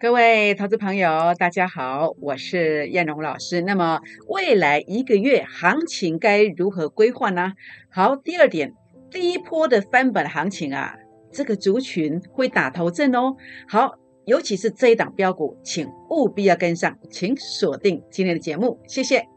各位投资朋友，大家好，我是燕荣老师。那么未来一个月行情该如何规划呢？好，第二点，第一波的翻本行情啊，这个族群会打头阵哦。好，尤其是这一档标股，请务必要跟上，请锁定今天的节目，谢谢。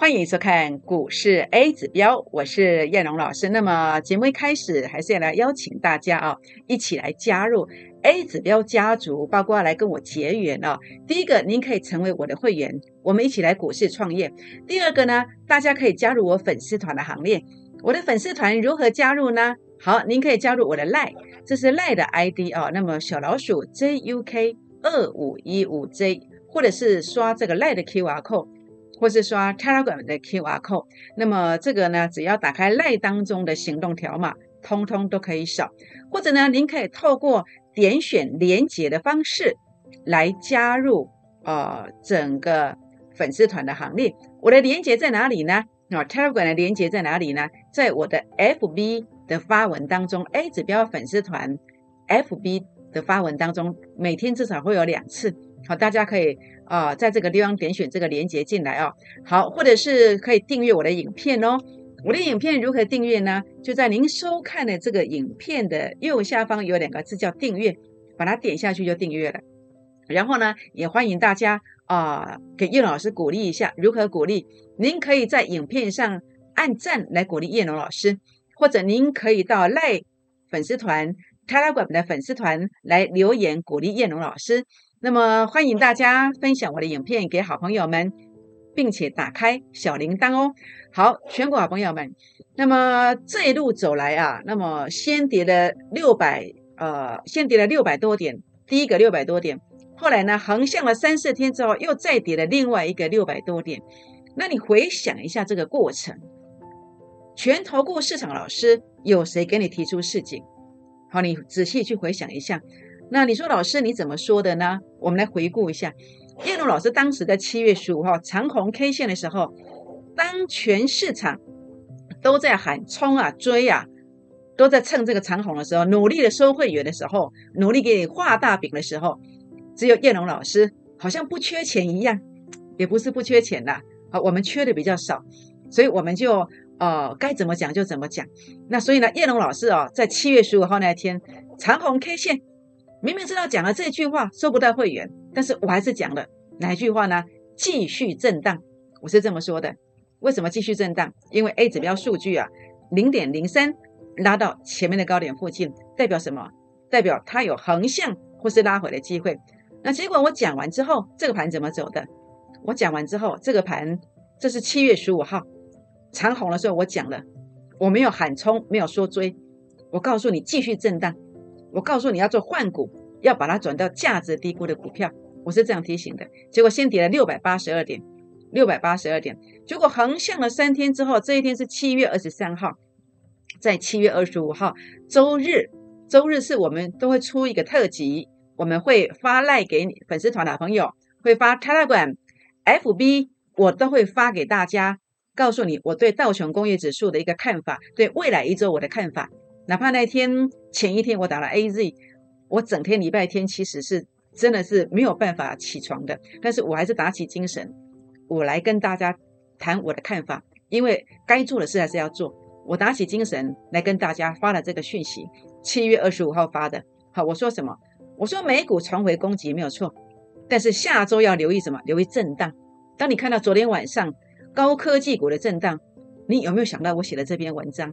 欢迎收看股市 A 指标，我是燕荣老师。那么节目一开始，还是要来邀请大家啊，一起来加入 A 指标家族，包括来跟我结缘哦。第一个，您可以成为我的会员，我们一起来股市创业。第二个呢，大家可以加入我粉丝团的行列。我的粉丝团如何加入呢？好，您可以加入我的赖，这是赖的 ID 哦。那么小老鼠 JUK 二五一五 J，或者是刷这个赖的 QR code。或是刷 Telegram 的 QR code，那么这个呢，只要打开赖当中的行动条码，通通都可以扫。或者呢，您可以透过点选连接的方式来加入呃整个粉丝团的行列。我的连接在哪里呢？啊，Telegram 的连接在哪里呢？在我的 FB 的发文当中，A 指标粉丝团 FB 的发文当中，每天至少会有两次。好，大家可以啊，在这个地方点选这个连接进来哦。好，或者是可以订阅我的影片哦。我的影片如何订阅呢？就在您收看的这个影片的右下方有两个字叫订阅，把它点下去就订阅了。然后呢，也欢迎大家啊，给叶老师鼓励一下。如何鼓励？您可以在影片上按赞来鼓励叶龙老师，或者您可以到赖粉丝团、Telegram 的粉丝团来留言鼓励叶龙老师。那么欢迎大家分享我的影片给好朋友们，并且打开小铃铛哦。好，全国好朋友们，那么这一路走来啊，那么先跌了六百，呃，先跌了六百多点，第一个六百多点，后来呢横向了三四天之后，又再跌了另外一个六百多点。那你回想一下这个过程，全投顾市场老师有谁给你提出事情？好，你仔细去回想一下。那你说老师你怎么说的呢？我们来回顾一下，叶龙老师当时在七月十五号长红 K 线的时候，当全市场都在喊冲啊追啊，都在蹭这个长红的时候，努力的收会员的时候，努力给你画大饼的时候，只有叶龙老师好像不缺钱一样，也不是不缺钱啦，好，我们缺的比较少，所以我们就呃该怎么讲就怎么讲。那所以呢，叶龙老师哦，在七月十五号那天长虹 K 线。明明知道讲了这句话收不到会员，但是我还是讲了哪一句话呢？继续震荡，我是这么说的。为什么继续震荡？因为 A 指标数据啊，零点零三拉到前面的高点附近，代表什么？代表它有横向或是拉回的机会。那结果我讲完之后，这个盘怎么走的？我讲完之后，这个盘这是七月十五号长红的时候，我讲了，我没有喊冲，没有说追，我告诉你继续震荡。我告诉你要做换股，要把它转到价值低估的股票，我是这样提醒的。结果先跌了六百八十二点，六百八十二点。结果横向了三天之后，这一天是七月二十三号，在七月二十五号周日，周日是我们都会出一个特辑，我们会发赖给你粉丝团的朋友，会发 Telegram、FB，我都会发给大家，告诉你我对道琼工业指数的一个看法，对未来一周我的看法。哪怕那天前一天我打了 A Z，我整天礼拜天其实是真的是没有办法起床的，但是我还是打起精神，我来跟大家谈我的看法，因为该做的事还是要做。我打起精神来跟大家发了这个讯息，七月二十五号发的。好，我说什么？我说美股重回攻击没有错，但是下周要留意什么？留意震荡。当你看到昨天晚上高科技股的震荡，你有没有想到我写的这篇文章？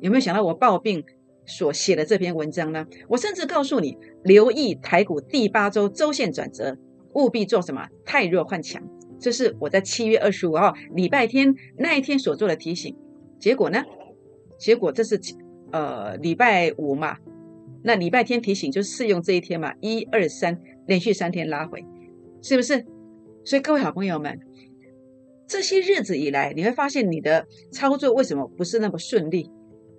有没有想到我抱病所写的这篇文章呢？我甚至告诉你，留意台股第八周周线转折，务必做什么？太弱换强。这是我在七月二十五号礼拜天那一天所做的提醒。结果呢？结果这是呃礼拜五嘛？那礼拜天提醒就适用这一天嘛？一二三，连续三天拉回，是不是？所以各位好朋友们，这些日子以来，你会发现你的操作为什么不是那么顺利？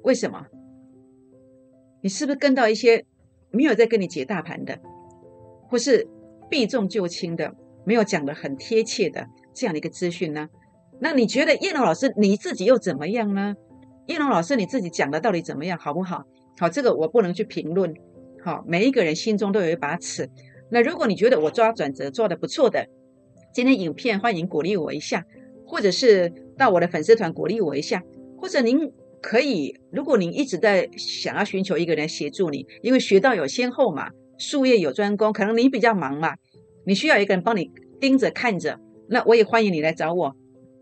为什么？你是不是跟到一些没有在跟你解大盘的，或是避重就轻的，没有讲的很贴切的这样的一个资讯呢？那你觉得叶龙老师你自己又怎么样呢？叶龙老师你自己讲的到底怎么样，好不好？好，这个我不能去评论。好，每一个人心中都有一把尺。那如果你觉得我抓转折做的不错的，今天影片欢迎鼓励我一下，或者是到我的粉丝团鼓励我一下，或者您可以，如果您一直在想要寻求一个人协助你，因为学到有先后嘛，术业有专攻，可能你比较忙嘛，你需要一个人帮你盯着看着，那我也欢迎你来找我。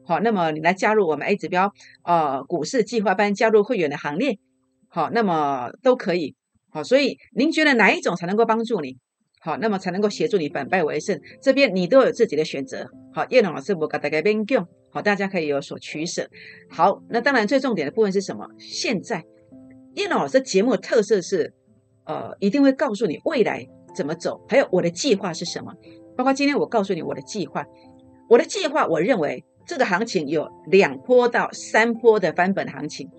好，那么你来加入我们 A 指标呃股市计划班，加入会员的行列。好，那么都可以。好，所以您觉得哪一种才能够帮助你？好，那么才能够协助你反败为胜。这边你都有自己的选择。好，叶龙老师我给大家编讲，好，大家可以有所取舍。好，那当然最重点的部分是什么？现在叶老师节目的特色是，呃，一定会告诉你未来怎么走，还有我的计划是什么。包括今天我告诉你我的计划，我的计划，我认为这个行情有两波到三波的翻本行情，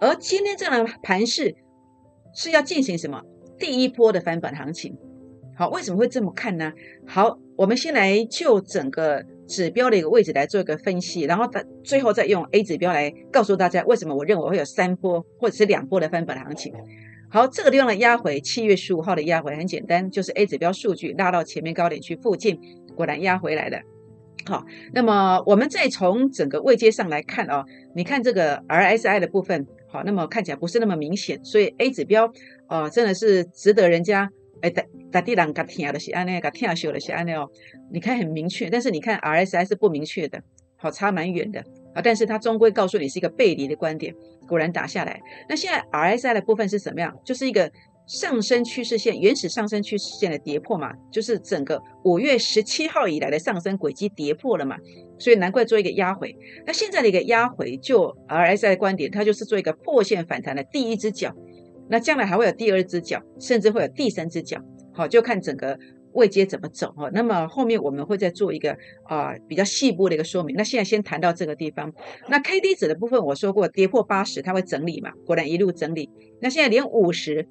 而今天这样的盘势。是要进行什么第一波的翻本行情？好，为什么会这么看呢？好，我们先来就整个指标的一个位置来做一个分析，然后它最后再用 A 指标来告诉大家为什么我认为会有三波或者是两波的翻本行情。好，这个地方的压回，七月十五号的压回很简单，就是 A 指标数据拉到前面高点去附近，果然压回来了。好，那么我们再从整个位阶上来看哦，你看这个 RSI 的部分。好，那么看起来不是那么明显，所以 A 指标，呃，真的是值得人家哎打打地朗嘎听的是安内，嘎听修的是安内哦。你看很明确，但是你看 RSI 是不明确的，好差蛮远的啊。但是它终归告诉你是一个背离的观点，果然打下来。那现在 RSI 的部分是什么样？就是一个。上升趋势线原始上升趋势线的跌破嘛，就是整个五月十七号以来的上升轨迹跌破了嘛，所以难怪做一个压回。那现在的一个压回，就 RSI 的观点，它就是做一个破线反弹的第一只脚。那将来还会有第二只脚，甚至会有第三只脚。好，就看整个位阶怎么走哈。那么后面我们会再做一个啊比较细部的一个说明。那现在先谈到这个地方。那 K D 值的部分，我说过跌破八十，它会整理嘛，果然一路整理。那现在连五十。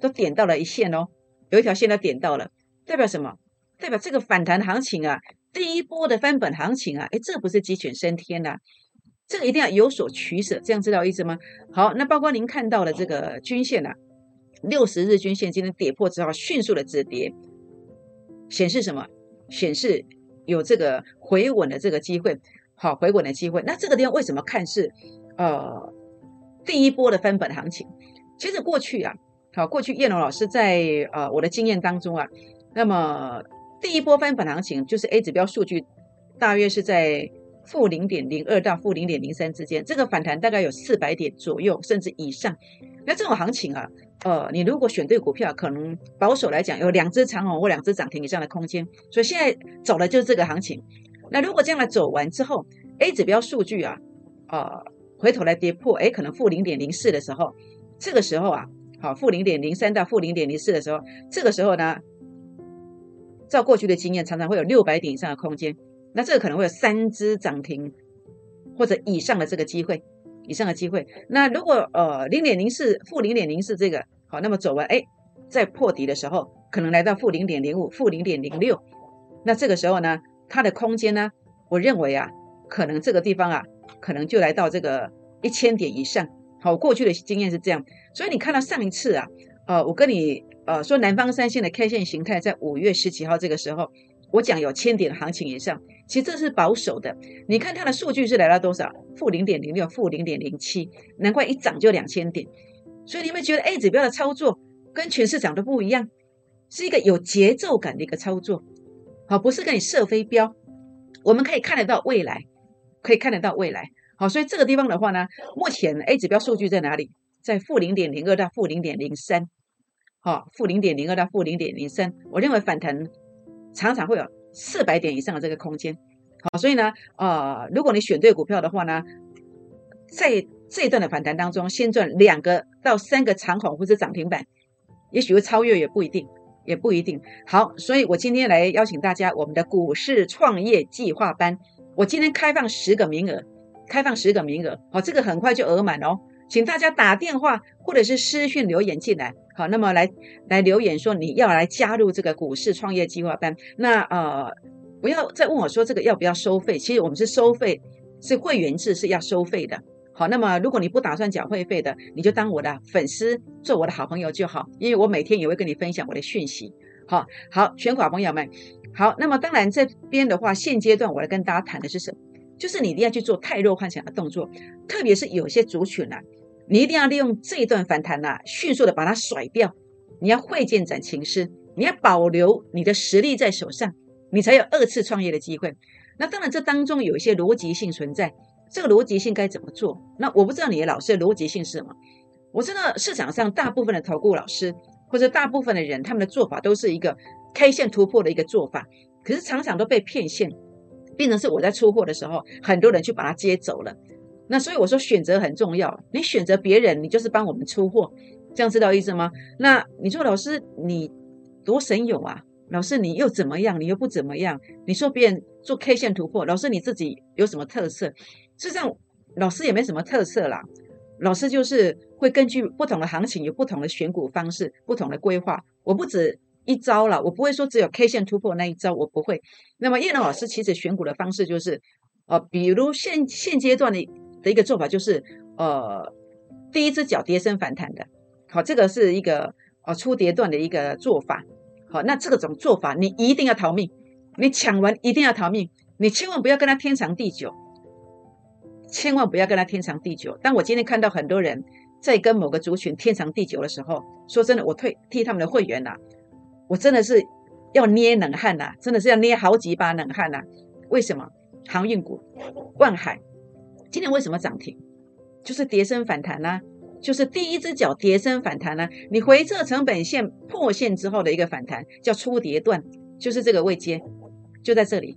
都点到了一线哦，有一条线都点到了，代表什么？代表这个反弹行情啊，第一波的翻本行情啊，哎，这不是鸡犬升天呐，这个一定要有所取舍，这样知道意思吗？好，那包括您看到的这个均线啊，六十日均线今天跌破之后迅速的止跌，显示什么？显示有这个回稳的这个机会，好，回稳的机会。那这个地方为什么看是呃第一波的翻本行情？其实过去啊。好，过去叶龙老师在呃我的经验当中啊，那么第一波翻本行情就是 A 指标数据大约是在负零点零二到负零点零三之间，这个反弹大概有四百点左右甚至以上。那这种行情啊，呃，你如果选对股票，可能保守来讲有两只长虹或两只涨停以上的空间。所以现在走的就是这个行情。那如果这样来走完之后，A 指标数据啊，呃，回头来跌破，哎，可能负零点零四的时候，这个时候啊。好，负零点零三到负零点零四的时候，这个时候呢，照过去的经验，常常会有六百点以上的空间。那这个可能会有三只涨停或者以上的这个机会，以上的机会。那如果呃零点零四负零点零四这个好，那么走完哎，在破底的时候，可能来到负零点零五、负零点零六。那这个时候呢，它的空间呢，我认为啊，可能这个地方啊，可能就来到这个一千点以上。好，过去的经验是这样，所以你看到上一次啊，呃，我跟你呃说南方三线的 K 线形态在五月十几号这个时候，我讲有千点行情以上，其实这是保守的。你看它的数据是来到多少？负零点零六，负零点零七，难怪一涨就两千点。所以你们觉得 A 指标的操作跟全市场都不一样，是一个有节奏感的一个操作，好，不是跟你射飞镖，我们可以看得到未来，可以看得到未来。好，所以这个地方的话呢，目前 A 指标数据在哪里？在负零点零二到负零点零三，好，负零点零二到负零点零三，我认为反弹常常会有四百点以上的这个空间。好，所以呢，呃，如果你选对股票的话呢，在这一段的反弹当中，先赚两个到三个长虹或者涨停板，也许会超越，也不一定，也不一定。好，所以我今天来邀请大家，我们的股市创业计划班，我今天开放十个名额。开放十个名额，好，这个很快就额满哦。请大家打电话或者是私讯留言进来，好，那么来来留言说你要来加入这个股市创业计划班。那呃，不要再问我说这个要不要收费，其实我们是收费，是会员制是要收费的。好，那么如果你不打算缴会费的，你就当我的粉丝，做我的好朋友就好，因为我每天也会跟你分享我的讯息。好，好，全款朋友们，好，那么当然这边的话，现阶段我来跟大家谈的是什么？就是你一定要去做太弱幻想的动作，特别是有些族群啊。你一定要利用这一段反弹呐，迅速的把它甩掉。你要会见斩情师，你要保留你的实力在手上，你才有二次创业的机会。那当然，这当中有一些逻辑性存在。这个逻辑性该怎么做？那我不知道你的老师的逻辑性是什么。我知道市场上大部分的投顾老师或者大部分的人，他们的做法都是一个 K 线突破的一个做法，可是常常都被骗线，变成是我在出货的时候，很多人去把它接走了。那所以我说选择很重要，你选择别人，你就是帮我们出货，这样知道意思吗？那你说老师你多神勇啊，老师你又怎么样？你又不怎么样？你说别人做 K 线突破，老师你自己有什么特色？事实上老师也没什么特色啦，老师就是会根据不同的行情有不同的选股方式，不同的规划。我不止一招了，我不会说只有 K 线突破那一招，我不会。那么叶龙老师其实选股的方式就是，呃，比如现现阶段的。一个做法就是，呃，第一只脚跌升反弹的，好，这个是一个呃初跌段的一个做法，好，那这个种做法你一定要逃命，你抢完一定要逃命，你千万不要跟他天长地久，千万不要跟他天长地久。当我今天看到很多人在跟某个族群天长地久的时候，说真的，我退替他们的会员呐，我真的是要捏冷汗呐，真的是要捏好几把冷汗呐。为什么？航运股，万海。今天为什么涨停？就是跌升反弹啦，就是第一只脚跌升反弹啦。你回撤成本线破线之后的一个反弹，叫初跌段，就是这个位阶，就在这里。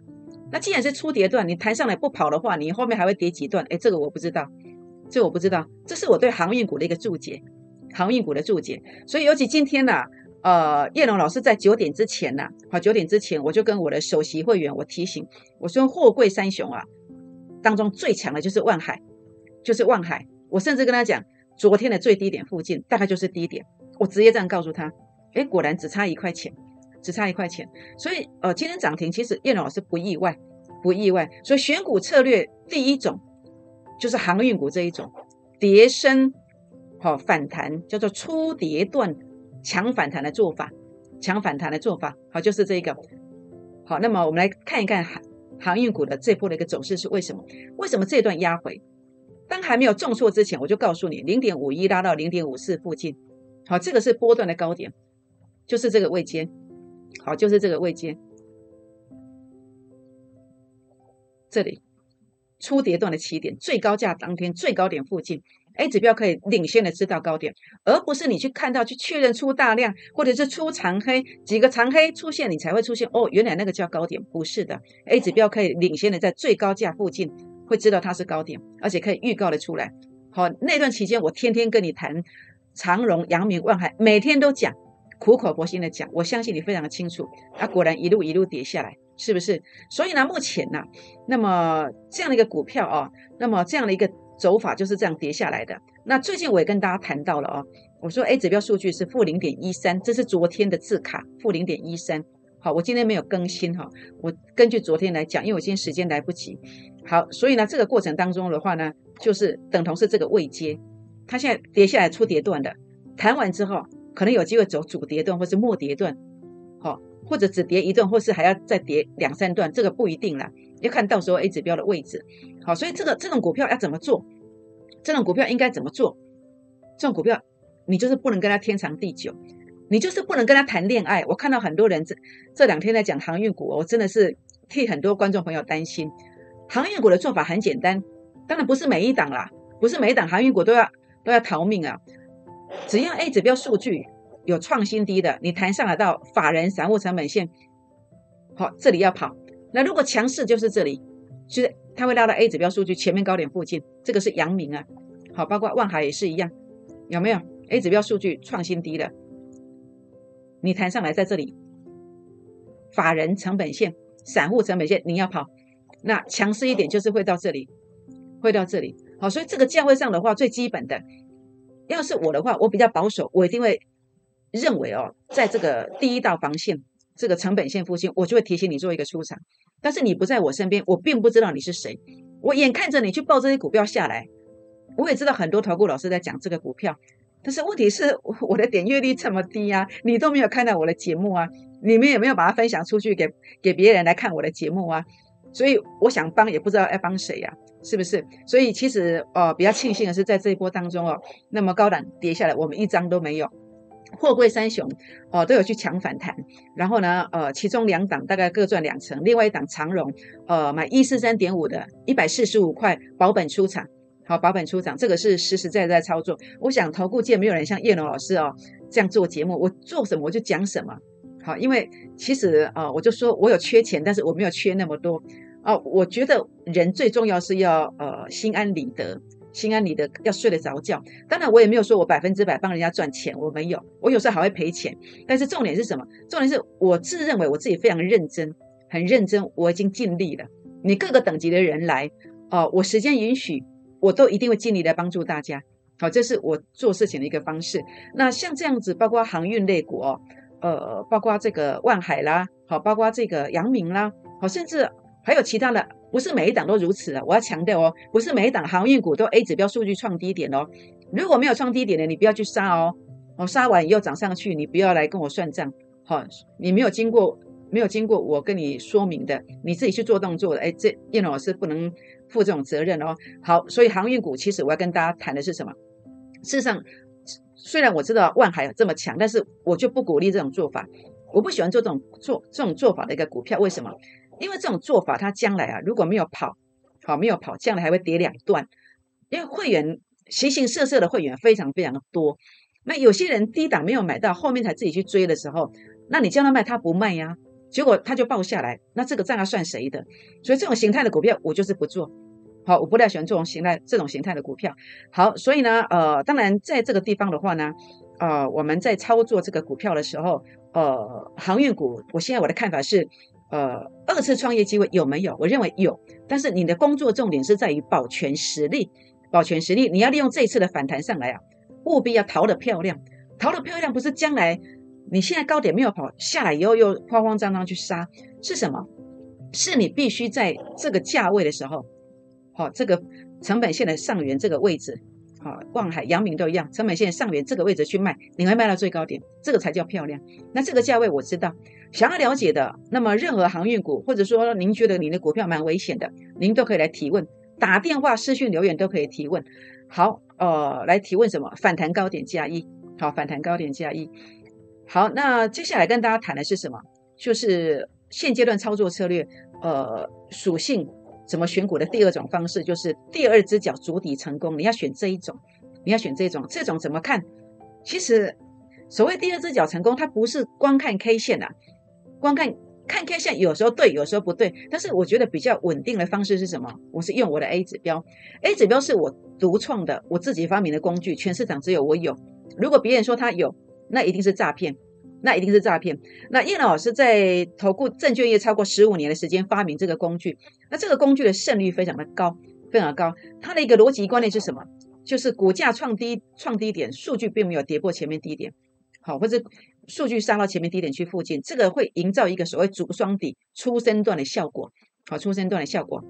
那既然是初跌段，你弹上来不跑的话，你后面还会跌几段？哎，这个我不知道，这我不知道。这是我对航运股的一个注解，航运股的注解。所以尤其今天呢，呃，叶龙老师在九点之前呢，好，九点之前我就跟我的首席会员我提醒，我说货柜三雄啊。当中最强的就是万海，就是万海。我甚至跟他讲，昨天的最低点附近大概就是低点。我直接这样告诉他，哎，果然只差一块钱，只差一块钱。所以，呃，今天涨停，其实叶老师不意外，不意外。所以选股策略第一种就是航运股这一种，跌升好反弹，叫做初跌段强反弹的做法，强反弹的做法，好，就是这个。好，那么我们来看一看航。运股的这波的一个走势是为什么？为什么这段压回？当还没有重挫之前，我就告诉你，零点五一拉到零点五四附近，好，这个是波段的高点，就是这个位阶，好，就是这个位阶，这里初跌段的起点，最高价当天最高点附近。A 指标可以领先的知道高点，而不是你去看到去确认出大量，或者是出长黑几个长黑出现，你才会出现哦，原来那个叫高点，不是的。A 指标可以领先的在最高价附近会知道它是高点，而且可以预告的出来。好，那段期间我天天跟你谈长荣、阳明、万海，每天都讲，苦口婆心的讲，我相信你非常的清楚。啊，果然一路一路跌下来，是不是？所以呢，目前呢，那么这样的一个股票啊，那么这样的一个。走法就是这样跌下来的。那最近我也跟大家谈到了哦，我说 A 指标数据是负零点一三，这是昨天的字卡，负零点一三。好，我今天没有更新哈，我根据昨天来讲，因为我今天时间来不及。好，所以呢，这个过程当中的话呢，就是等同是这个位阶，它现在跌下来出跌段的，弹完之后可能有机会走主跌段或是末跌段，好，或者只跌一段，或是还要再跌两三段，这个不一定了。要看到时候 A 指标的位置，好，所以这个这种股票要怎么做？这种股票应该怎么做？这种股票你就是不能跟他天长地久，你就是不能跟他谈恋爱。我看到很多人这这两天在讲航运股，我真的是替很多观众朋友担心。航运股的做法很简单，当然不是每一档啦，不是每一档航运股都要都要逃命啊。只要 A 指标数据有创新低的，你谈上来到法人散户成本线，好，这里要跑。那如果强势就是这里，就是它会拉到 A 指标数据前面高点附近，这个是阳明啊，好，包括万海也是一样，有没有 A 指标数据创新低了？你弹上来在这里，法人成本线、散户成本线你要跑，那强势一点就是会到这里，会到这里，好，所以这个价位上的话，最基本的，要是我的话，我比较保守，我一定会认为哦，在这个第一道防线，这个成本线附近，我就会提醒你做一个出场。但是你不在我身边，我并不知道你是谁，我眼看着你去报这些股票下来，我也知道很多投顾老师在讲这个股票，但是问题是我的点阅率这么低啊，你都没有看到我的节目啊，你们有没有把它分享出去给给别人来看我的节目啊？所以我想帮，也不知道要帮谁呀，是不是？所以其实呃比较庆幸的是，在这一波当中哦，那么高档跌下来，我们一张都没有。货柜三雄哦都有去抢反弹，然后呢呃其中两档大概各赚两成，另外一档长荣呃买一四三点五的一百四十五块保本出场，好保本出场，这个是实实在在操作。我想投顾界没有人像叶龙老师哦这样做节目，我做什么我就讲什么。好，因为其实啊，我就说我有缺钱，但是我没有缺那么多哦。我觉得人最重要是要呃心安理得，心安理得要睡得着觉。当然，我也没有说我百分之百帮人家赚钱，我没有，我有时候还会赔钱。但是重点是什么？重点是我自认为我自己非常认真，很认真，我已经尽力了。你各个等级的人来哦，我时间允许，我都一定会尽力来帮助大家。好，这是我做事情的一个方式。那像这样子，包括航运类股哦。呃，包括这个万海啦，好，包括这个阳明啦，好，甚至还有其他的，不是每一档都如此啊！我要强调哦，不是每一档航运股都 A 指标数据创低点哦。如果没有创低点的，你不要去杀哦。哦，杀完又涨上去，你不要来跟我算账。好，你没有经过没有经过我跟你说明的，你自己去做动作的，哎，这叶老师不能负这种责任哦。好，所以航运股其实我要跟大家谈的是什么？事实上。虽然我知道万海这么强，但是我就不鼓励这种做法。我不喜欢做这种做这种做法的一个股票。为什么？因为这种做法，它将来啊，如果没有跑好，没有跑，将来还会跌两段。因为会员形形色色的会员非常非常的多。那有些人低档没有买到，后面才自己去追的时候，那你叫他卖，他不卖呀，结果他就爆下来，那这个账要算谁的？所以这种形态的股票，我就是不做。好，我不太喜欢这种形态、这种形态的股票。好，所以呢，呃，当然在这个地方的话呢，呃，我们在操作这个股票的时候，呃，航运股，我现在我的看法是，呃，二次创业机会有没有？我认为有，但是你的工作重点是在于保全实力，保全实力，你要利用这一次的反弹上来啊，务必要逃得漂亮，逃得漂亮不是将来你现在高点没有跑下来以后又慌慌张张去杀，是什么？是你必须在这个价位的时候。好，这个成本线的上缘这个位置，好，望海、阳明都一样，成本线上缘这个位置去卖，你会卖到最高点，这个才叫漂亮。那这个价位我知道，想要了解的，那么任何航运股，或者说您觉得您的股票蛮危险的，您都可以来提问，打电话、私讯、留言都可以提问。好，呃，来提问什么？反弹高点加一，好，反弹高点加一。好，那接下来跟大家谈的是什么？就是现阶段操作策略，呃，属性。怎么选股的第二种方式就是第二只脚足底成功，你要选这一种，你要选这种，这种怎么看？其实所谓第二只脚成功，它不是光看 K 线啊，光看看 K 线有时候对，有时候不对。但是我觉得比较稳定的方式是什么？我是用我的 A 指标，A 指标是我独创的，我自己发明的工具，全市场只有我有。如果别人说他有，那一定是诈骗。那一定是诈骗。那叶老师在投顾证券业超过十五年的时间，发明这个工具。那这个工具的胜率非常的高，非常高。它的一个逻辑观念是什么？就是股价创低创低点，数据并没有跌破前面低点，好，或者数据杀到前面低点去附近，这个会营造一个所谓主双底出生段的效果，好，出生段的效果。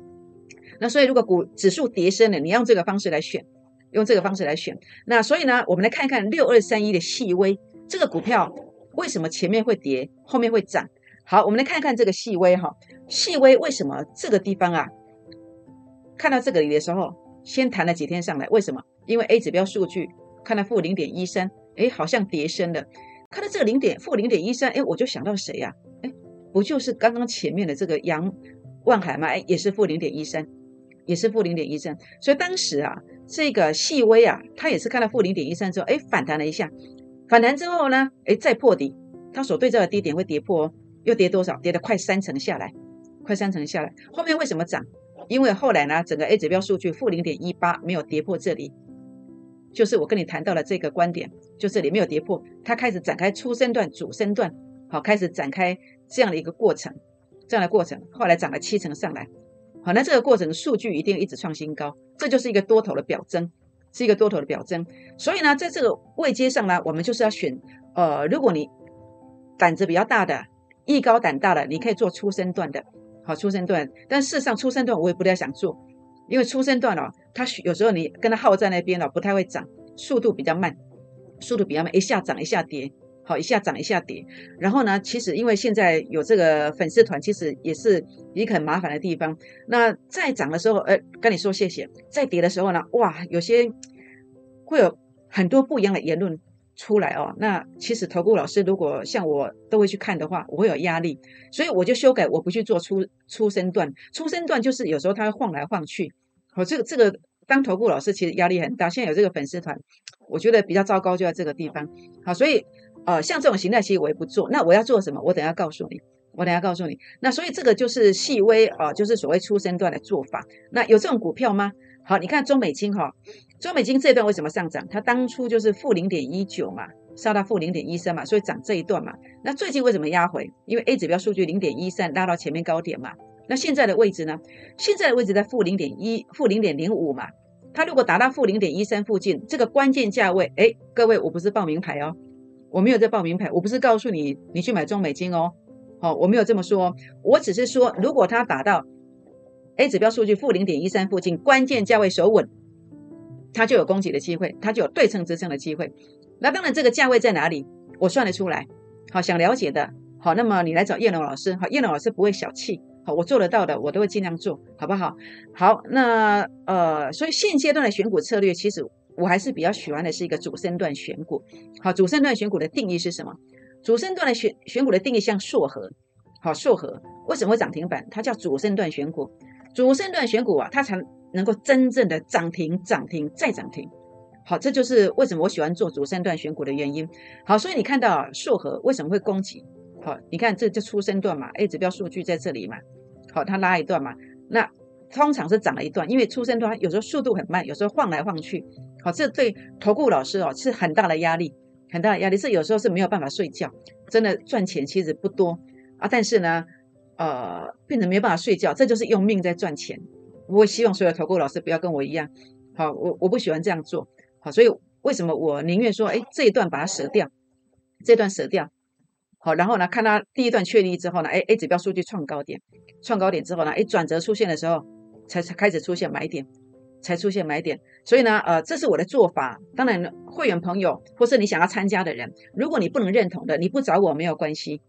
那所以如果股指数跌升了，你用这个方式来选，用这个方式来选。那所以呢，我们来看一看六二三一的细微这个股票。为什么前面会跌，后面会涨？好，我们来看看这个细微哈，细微为什么这个地方啊？看到这个里的时候，先弹了几天上来，为什么？因为 A 指标数据看到负零点一三，哎，好像跌升了。看到这个零点负零点一三，哎，我就想到谁呀？哎，不就是刚刚前面的这个杨万海吗？哎，也是负零点一三，也是负零点一三。所以当时啊，这个细微啊，它也是看到负零点一三之后，哎，反弹了一下。反弹之后呢？哎，再破底，它所对照的低点会跌破哦，又跌多少？跌了快三成下来，快三成下来。后面为什么涨？因为后来呢，整个 A 指标数据负零点一八没有跌破这里，就是我跟你谈到了这个观点，就这里没有跌破，它开始展开初升段、主升段，好，开始展开这样的一个过程，这样的过程，后来涨了七成上来，好，那这个过程数据一定一直创新高，这就是一个多头的表征，是一个多头的表征。所以呢，在这个位阶上呢，我们就是要选，呃，如果你胆子比较大的，艺高胆大的，你可以做初升段的，好，初升段。但事实上，初升段我也不太想做，因为初升段哦，它有时候你跟它耗在那边哦，不太会涨，速度比较慢，速度比较慢，一下涨一下跌。好，一下涨一下跌，然后呢，其实因为现在有这个粉丝团，其实也是一个很麻烦的地方。那在涨的时候，呃，跟你说谢谢；在跌的时候呢，哇，有些会有很多不一样的言论出来哦。那其实投顾老师如果像我都会去看的话，我会有压力，所以我就修改，我不去做出出生段。出生段就是有时候它会晃来晃去。好，这个这个当投顾老师其实压力很大。现在有这个粉丝团，我觉得比较糟糕就在这个地方。好，所以。呃，像这种形态其实我也不做，那我要做什么？我等下告诉你，我等下告诉你。那所以这个就是细微啊，就是所谓出生段的做法。那有这种股票吗？好，你看中美金哈，中美金这段为什么上涨？它当初就是负零点一九嘛，杀到负零点一三嘛，所以涨这一段嘛。那最近为什么压回？因为 A 指标数据零点一三拉到前面高点嘛。那现在的位置呢？现在的位置在负零点一、负零点零五嘛。它如果达到负零点一三附近，这个关键价位，哎，各位，我不是报名牌哦。我没有在报名牌，我不是告诉你你去买中美金哦，好，我没有这么说，我只是说，如果它打到 A 指标数据负零点一三附近，关键价位守稳，它就有攻击的机会，它就有对称支撑的机会。那当然，这个价位在哪里，我算得出来。好，想了解的，好，那么你来找叶龙老师，好，叶龙老师不会小气，好，我做得到的，我都会尽量做，好不好？好，那呃，所以现阶段的选股策略，其实。我还是比较喜欢的是一个主升段选股。好，主升段选股的定义是什么？主升段的选选股的定义像硕和，好，硕和为什么会涨停板？它叫主升段选股。主升段选股啊，它才能够真正的涨停、涨停再涨停。好，这就是为什么我喜欢做主升段选股的原因。好，所以你看到硕和为什么会攻击？好，你看这这出生段嘛，A 指标数据在这里嘛。好，它拉一段嘛，那通常是涨了一段，因为出生段有时候速度很慢，有时候晃来晃去。好，这对投顾老师哦是很大的压力，很大的压力。是有时候是没有办法睡觉，真的赚钱其实不多啊。但是呢，呃，变成没有办法睡觉，这就是用命在赚钱。我希望所有投顾老师不要跟我一样。好，我我不喜欢这样做。好，所以为什么我宁愿说，哎，这一段把它舍掉，这段舍掉。好，然后呢，看它第一段确立之后呢，哎，A 指标数据创高点，创高点之后呢，哎，转折出现的时候，才才开始出现买点。才出现买点，所以呢，呃，这是我的做法。当然，会员朋友或是你想要参加的人，如果你不能认同的，你不找我没有关系，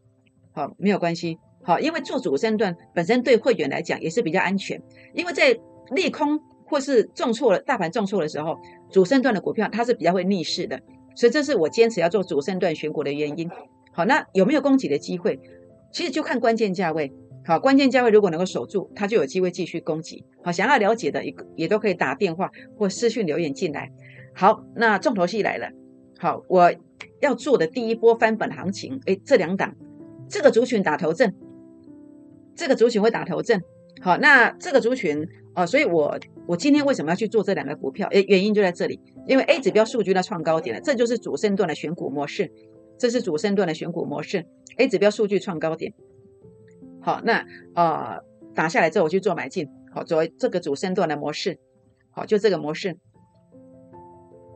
好，没有关系，好，因为做主升段本身对会员来讲也是比较安全，因为在利空或是重挫了大盘重挫的时候，主升段的股票它是比较会逆势的，所以这是我坚持要做主升段选股的原因。好，那有没有供给的机会？其实就看关键价位。好，关键价位如果能够守住，它就有机会继续攻击。好，想要了解的也也都可以打电话或私讯留言进来。好，那重头戏来了。好，我要做的第一波翻本行情，哎，这两档，这个族群打头阵，这个族群会打头阵。好，那这个族群啊，所以我我今天为什么要去做这两个股票？诶，原因就在这里，因为 A 指标数据呢创高点了，这就是主升段的选股模式，这是主升段的选股模式。A 指标数据创高点。好，那呃打下来之后，我去做买进，好，作为这个主升段的模式，好，就这个模式。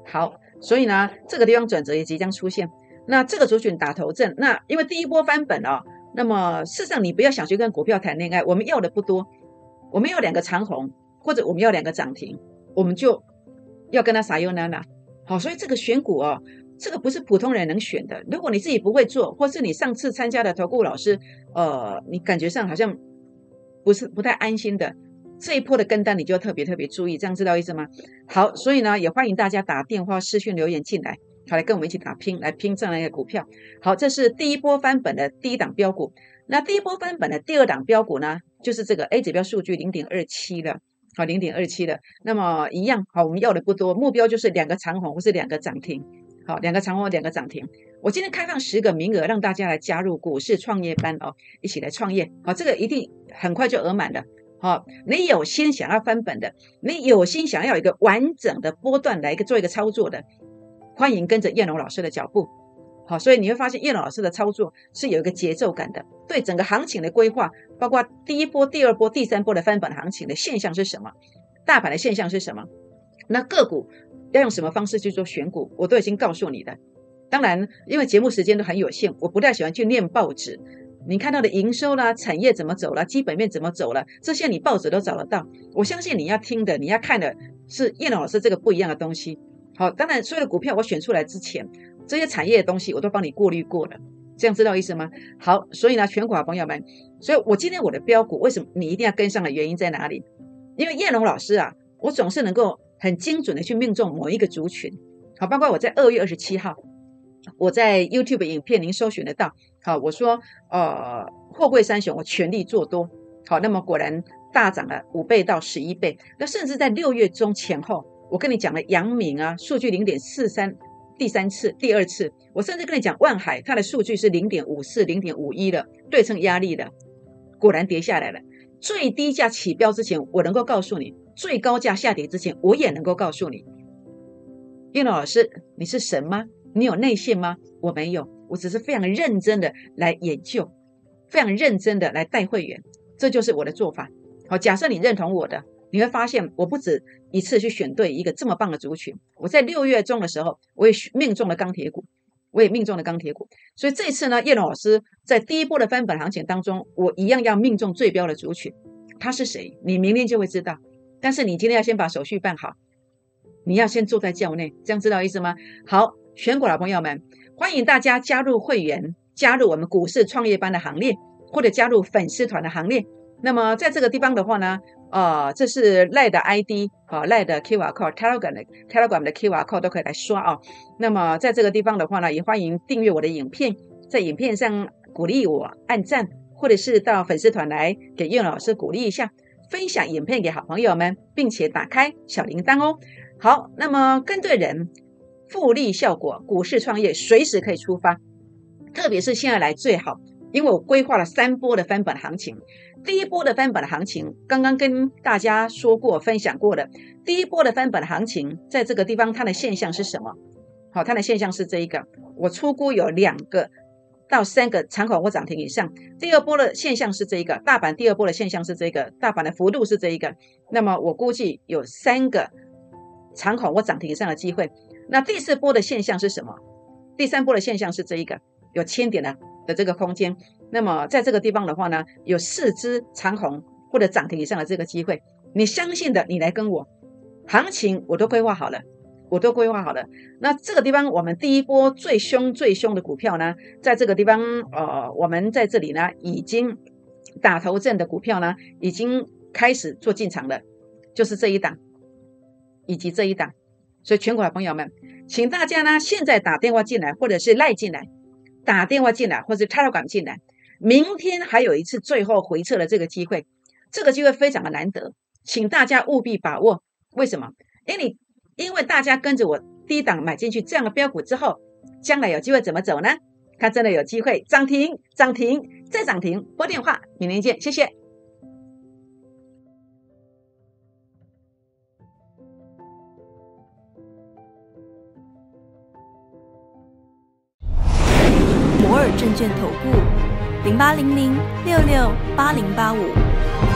好，所以呢，这个地方转折也即将出现。那这个族群打头阵，那因为第一波翻本哦，那么事实上你不要想去跟股票谈恋爱，我们要的不多，我们要两个长红，或者我们要两个涨停，我们就要跟他撒优娜娜。好，所以这个选股哦。这个不是普通人能选的。如果你自己不会做，或是你上次参加的投顾老师，呃，你感觉上好像不是不太安心的，这一波的跟单你就特别特别注意，这样知道意思吗？好，所以呢，也欢迎大家打电话、私讯留言进来，好来跟我们一起打拼，来拼这样一个股票。好，这是第一波翻本的第一档标股。那第一波翻本的第二档标股呢，就是这个 A 指标数据零点二七了，好，零点二七的。那么一样，好，我们要的不多，目标就是两个长红或是两个涨停。好，两个长虹，两个涨停。我今天开放十个名额，让大家来加入股市创业班哦，一起来创业。好，这个一定很快就额满了。好，你有心想要翻本的，你有心想要一个完整的波段来一个做一个操作的，欢迎跟着燕龙老师的脚步。好，所以你会发现叶老师的操作是有一个节奏感的，对整个行情的规划，包括第一波、第二波、第三波的翻本行情的现象是什么，大盘的现象是什么，那个股要用什么方式去做选股，我都已经告诉你的。当然，因为节目时间都很有限，我不太喜欢去念报纸。你看到的营收啦、产业怎么走了、基本面怎么走了，这些你报纸都找得到。我相信你要听的、你要看的是叶龙老师这个不一样的东西。好，当然所有的股票我选出来之前，这些产业的东西我都帮你过滤过了，这样知道意思吗？好，所以呢，全国朋友们，所以我今天我的标股为什么你一定要跟上的原因在哪里？因为叶龙老师啊，我总是能够很精准的去命中某一个族群。好，包括我在二月二十七号。我在 YouTube 影片您搜寻得到。好，我说，呃，货柜三雄，我全力做多。好，那么果然大涨了五倍到十一倍。那甚至在六月中前后，我跟你讲了阳明啊，数据零点四三，第三次、第二次，我甚至跟你讲万海，它的数据是零点五四、零点五一的对称压力的，果然跌下来了。最低价起标之前，我能够告诉你；最高价下跌之前，我也能够告诉你。叶老师，你是神吗？你有内线吗？我没有，我只是非常认真的来研究，非常认真的来带会员，这就是我的做法。好，假设你认同我的，你会发现我不止一次去选对一个这么棒的族群。我在六月中的时候，我也命中了钢铁股，我也命中了钢铁股。所以这次呢，叶老师在第一波的翻本行情当中，我一样要命中最标的族群。他是谁？你明天就会知道。但是你今天要先把手续办好，你要先坐在教内，这样知道意思吗？好。选股老朋友们，欢迎大家加入会员，加入我们股市创业班的行列，或者加入粉丝团的行列。那么在这个地方的话呢，呃，这是赖的 ID 啊，赖的 QR code，Telegram 的 Telegram 的 QR code 都可以来刷啊。那么在这个地方的话呢，也欢迎订阅我的影片，在影片上鼓励我按赞，或者是到粉丝团来给叶老师鼓励一下，分享影片给好朋友们，并且打开小铃铛哦。好，那么跟对人。复利效果，股市创业随时可以出发，特别是现在来最好，因为我规划了三波的翻本行情。第一波的翻本行情，刚刚跟大家说过、分享过的。第一波的翻本行情，在这个地方它的现象是什么？好，它的现象是这一个，我出估有两个到三个长口或涨停以上。第二波的现象是这一个，大盘第二波的现象是这一个，大盘的幅度是这一个。那么我估计有三个长口或涨停以上的机会。那第四波的现象是什么？第三波的现象是这一个有千点的的这个空间。那么在这个地方的话呢，有四只长红或者涨停以上的这个机会。你相信的，你来跟我，行情我都规划好了，我都规划好了。那这个地方我们第一波最凶最凶的股票呢，在这个地方呃，我们在这里呢已经打头阵的股票呢，已经开始做进场了，就是这一档以及这一档。所以，全国的朋友们，请大家呢现在打电话进来，或者是赖进来，打电话进来，或者是 Telegram 进来。明天还有一次最后回撤的这个机会，这个机会非常的难得，请大家务必把握。为什么？因为你因为大家跟着我低档买进去这样的标股之后，将来有机会怎么走呢？它真的有机会涨停，涨停再涨停。拨电话，明天见，谢谢。摩尔证券投顾零八零零六六八零八五。